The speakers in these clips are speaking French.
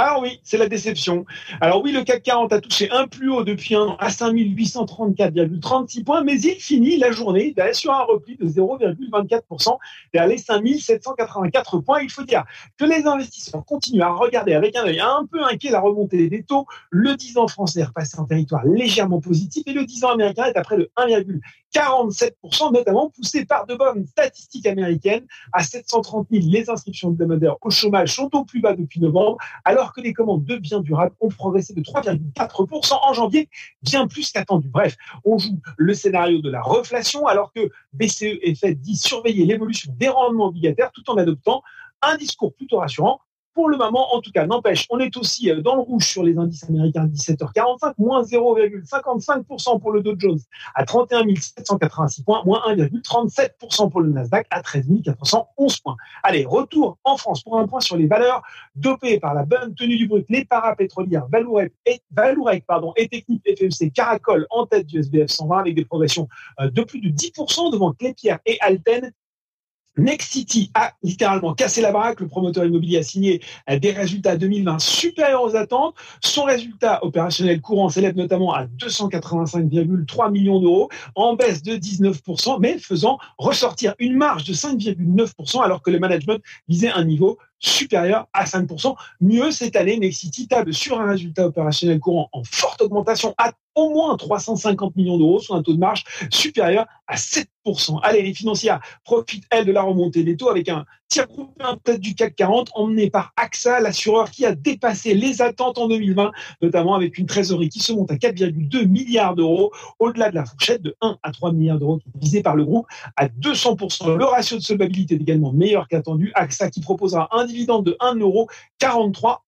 Ah oui, c'est la déception. Alors oui, le CAC 40 a touché un plus haut depuis un an à 5834,36 points, mais il finit la journée sur un repli de 0,24% vers les 5784 points. Il faut dire que les investisseurs continuent à regarder avec un œil un peu inquiet la remontée des taux. Le 10 ans français est repassé en territoire légèrement positif et le 10 ans américain est à près de 1,47%, notamment poussé par de bonnes statistiques américaines. À 730 000, les inscriptions hebdomadaires au chômage sont au plus bas depuis novembre, alors que les commandes de biens durables ont progressé de 3,4% en janvier, bien plus qu'attendu. Bref, on joue le scénario de la reflation, alors que BCE et Fed dit surveiller l'évolution des rendements obligataires tout en adoptant un discours plutôt rassurant pour le moment, en tout cas, n'empêche, on est aussi euh, dans le rouge sur les indices américains à 17h45, moins 0,55% pour le Dow Jones à 31 786 points, moins 1,37% pour le Nasdaq à 13 411 points. Allez, retour en France pour un point sur les valeurs dopées par la bonne tenue du brut. Les parapétrolières Valourec et, Valourec, pardon, et Technip FMC Caracol en tête du SBF 120 avec des progressions euh, de plus de 10% devant Clépierre et Alten Next City a littéralement cassé la baraque. Le promoteur immobilier a signé des résultats 2020 supérieurs aux attentes. Son résultat opérationnel courant s'élève notamment à 285,3 millions d'euros, en baisse de 19%, mais faisant ressortir une marge de 5,9% alors que le management visait un niveau supérieur à 5%. Mieux, cette année, Nexity table sur un résultat opérationnel courant en forte augmentation au moins 350 millions d'euros sur un taux de marge supérieur à 7%. Allez, les financières profitent, elles, de la remontée des taux avec un tir en tête du CAC 40 emmené par AXA, l'assureur qui a dépassé les attentes en 2020, notamment avec une trésorerie qui se monte à 4,2 milliards d'euros, au-delà de la fourchette de 1 à 3 milliards d'euros visée par le groupe à 200%. Le ratio de solvabilité est également meilleur qu'attendu. AXA qui proposera un dividende de 1,43 euro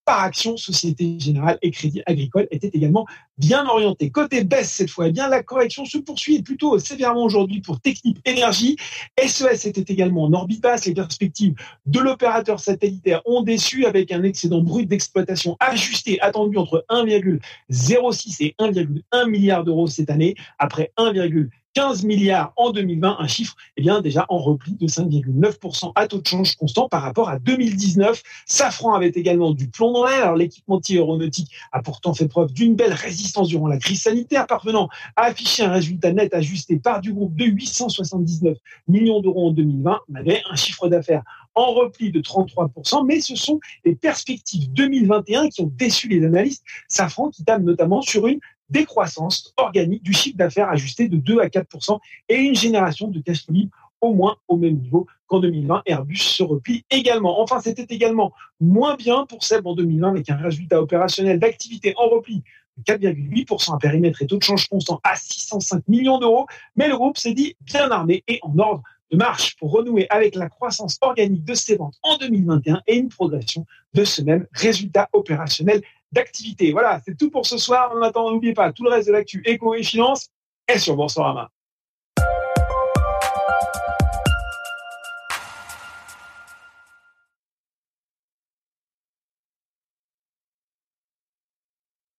par action. Société Générale et Crédit Agricole étaient également bien orientés. Côté baisse cette fois, eh bien la correction se poursuit plutôt sévèrement aujourd'hui pour Technip Énergie. SES était également en orbite basse. Les perspectives de l'opérateur satellitaire ont déçu avec un excédent brut d'exploitation ajusté attendu entre 1,06 et 1,1 milliard d'euros cette année après 1,1 15 milliards en 2020, un chiffre eh bien déjà en repli de 5,9% à taux de change constant par rapport à 2019. Safran avait également du plomb dans l'air. L'équipementier aéronautique a pourtant fait preuve d'une belle résistance durant la crise sanitaire, parvenant à afficher un résultat net ajusté par du groupe de 879 millions d'euros en 2020, malgré un chiffre d'affaires en repli de 33%, mais ce sont les perspectives 2021 qui ont déçu les analystes. Safran qui table notamment sur une décroissance organique du chiffre d'affaires ajusté de 2 à 4% et une génération de cash libre au moins au même niveau qu'en 2020. Airbus se replie également. Enfin, c'était également moins bien pour Seb en 2020 avec un résultat opérationnel d'activité en repli de 4,8% à périmètre et taux de change constant à 605 millions d'euros. Mais le groupe s'est dit bien armé et en ordre de marche pour renouer avec la croissance organique de ses ventes en 2021 et une progression de ce même résultat opérationnel d'activité. Voilà, c'est tout pour ce soir. En attendant, n'oubliez pas, tout le reste de l'actu éco et finance est sur Boursorama.